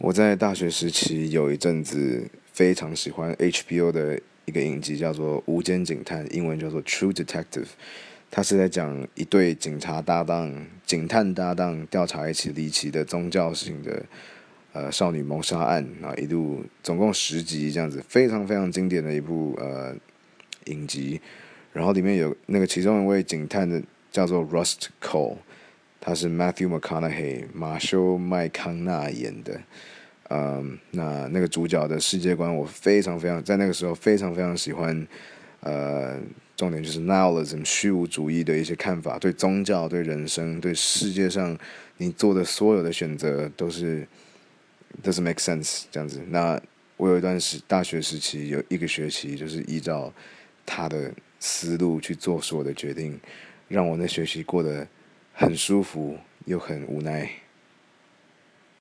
我在大学时期有一阵子非常喜欢 HBO 的一个影集，叫做《无间警探》，英文叫做《True Detective》。它是在讲一对警察搭档、警探搭档调查一起离奇的宗教性的呃少女谋杀案啊，一度总共十集这样子，非常非常经典的一部呃影集。然后里面有那个其中一位警探的叫做 Rust Cole。他是 Matthew McConaughey 马修麦康纳演的，嗯，那那个主角的世界观我非常非常在那个时候非常非常喜欢，呃，重点就是 Nihilism 虚无主义的一些看法，对宗教、对人生、对世界上你做的所有的选择都是 does make sense 这样子。那我有一段时大学时期有一个学期就是依照他的思路去做所有的决定，让我那学期过得。很舒服，又很无奈。